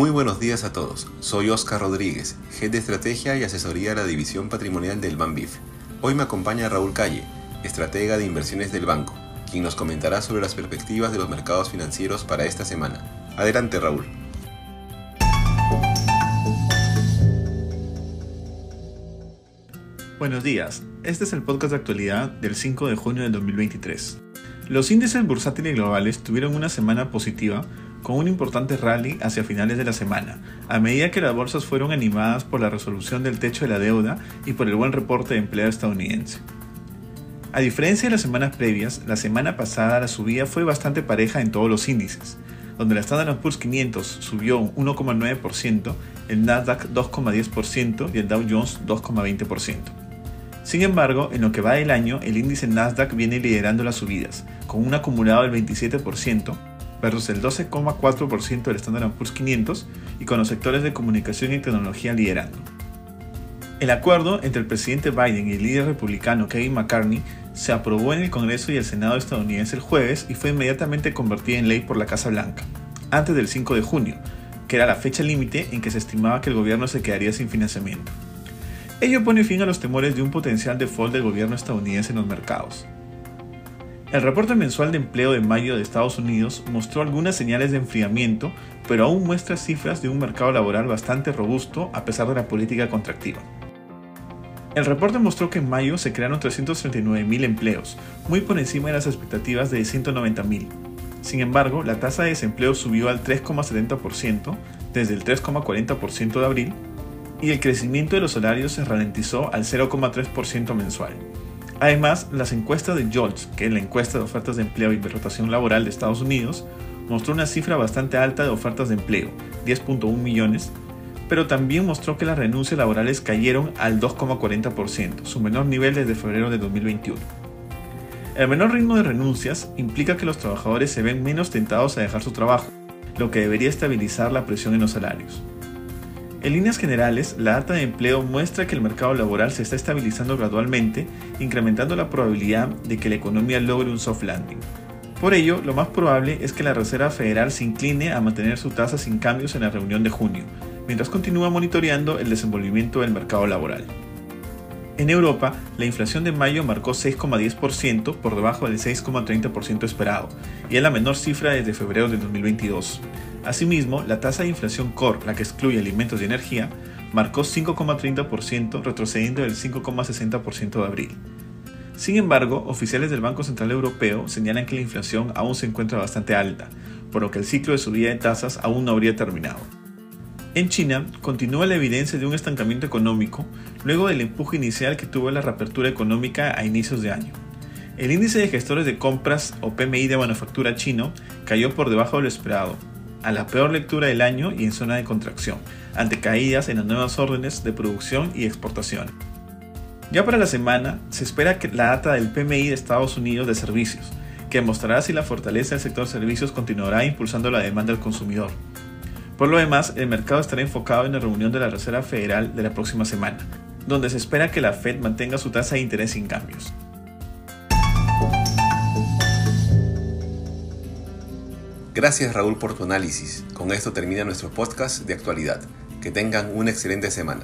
Muy buenos días a todos. Soy Oscar Rodríguez, Head de Estrategia y Asesoría de la División Patrimonial del Banbif. Hoy me acompaña Raúl Calle, estratega de inversiones del banco, quien nos comentará sobre las perspectivas de los mercados financieros para esta semana. Adelante, Raúl. Buenos días, este es el podcast de actualidad del 5 de junio de 2023. Los índices bursátiles globales tuvieron una semana positiva con un importante rally hacia finales de la semana, a medida que las bolsas fueron animadas por la resolución del techo de la deuda y por el buen reporte de empleo estadounidense. A diferencia de las semanas previas, la semana pasada la subida fue bastante pareja en todos los índices, donde la Standard Poor's 500 subió un 1,9%, el Nasdaq 2,10% y el Dow Jones 2,20%. Sin embargo, en lo que va del año, el índice Nasdaq viene liderando las subidas, con un acumulado del 27%, versus el 12,4% del Standard Poor's 500 y con los sectores de comunicación y tecnología liderando. El acuerdo entre el presidente Biden y el líder republicano Kevin McCartney se aprobó en el Congreso y el Senado estadounidense el jueves y fue inmediatamente convertido en ley por la Casa Blanca, antes del 5 de junio, que era la fecha límite en que se estimaba que el gobierno se quedaría sin financiamiento. Ello pone fin a los temores de un potencial default del gobierno estadounidense en los mercados. El reporte mensual de empleo de mayo de Estados Unidos mostró algunas señales de enfriamiento, pero aún muestra cifras de un mercado laboral bastante robusto a pesar de la política contractiva. El reporte mostró que en mayo se crearon 339.000 empleos, muy por encima de las expectativas de 190.000. Sin embargo, la tasa de desempleo subió al 3,70% desde el 3,40% de abril y el crecimiento de los salarios se ralentizó al 0,3% mensual. Además, las encuestas de JOLTS, que es la encuesta de ofertas de empleo y de rotación laboral de Estados Unidos, mostró una cifra bastante alta de ofertas de empleo, 10.1 millones, pero también mostró que las renuncias laborales cayeron al 2,40%, su menor nivel desde febrero de 2021. El menor ritmo de renuncias implica que los trabajadores se ven menos tentados a dejar su trabajo, lo que debería estabilizar la presión en los salarios. En líneas generales, la data de empleo muestra que el mercado laboral se está estabilizando gradualmente, incrementando la probabilidad de que la economía logre un soft landing. Por ello, lo más probable es que la Reserva Federal se incline a mantener su tasa sin cambios en la reunión de junio, mientras continúa monitoreando el desenvolvimiento del mercado laboral. En Europa, la inflación de mayo marcó 6,10% por debajo del 6,30% esperado, y es la menor cifra desde febrero de 2022. Asimismo, la tasa de inflación core, la que excluye alimentos y energía, marcó 5,30%, retrocediendo del 5,60% de abril. Sin embargo, oficiales del Banco Central Europeo señalan que la inflación aún se encuentra bastante alta, por lo que el ciclo de subida de tasas aún no habría terminado. En China, continúa la evidencia de un estancamiento económico luego del empuje inicial que tuvo la reapertura económica a inicios de año. El índice de gestores de compras o PMI de manufactura chino cayó por debajo de lo esperado, a la peor lectura del año y en zona de contracción, ante caídas en las nuevas órdenes de producción y exportación. Ya para la semana, se espera que la data del PMI de Estados Unidos de servicios, que mostrará si la fortaleza del sector servicios continuará impulsando la demanda del consumidor. Por lo demás, el mercado estará enfocado en la reunión de la Reserva Federal de la próxima semana, donde se espera que la Fed mantenga su tasa de interés sin cambios. Gracias Raúl por tu análisis. Con esto termina nuestro podcast de actualidad. Que tengan una excelente semana.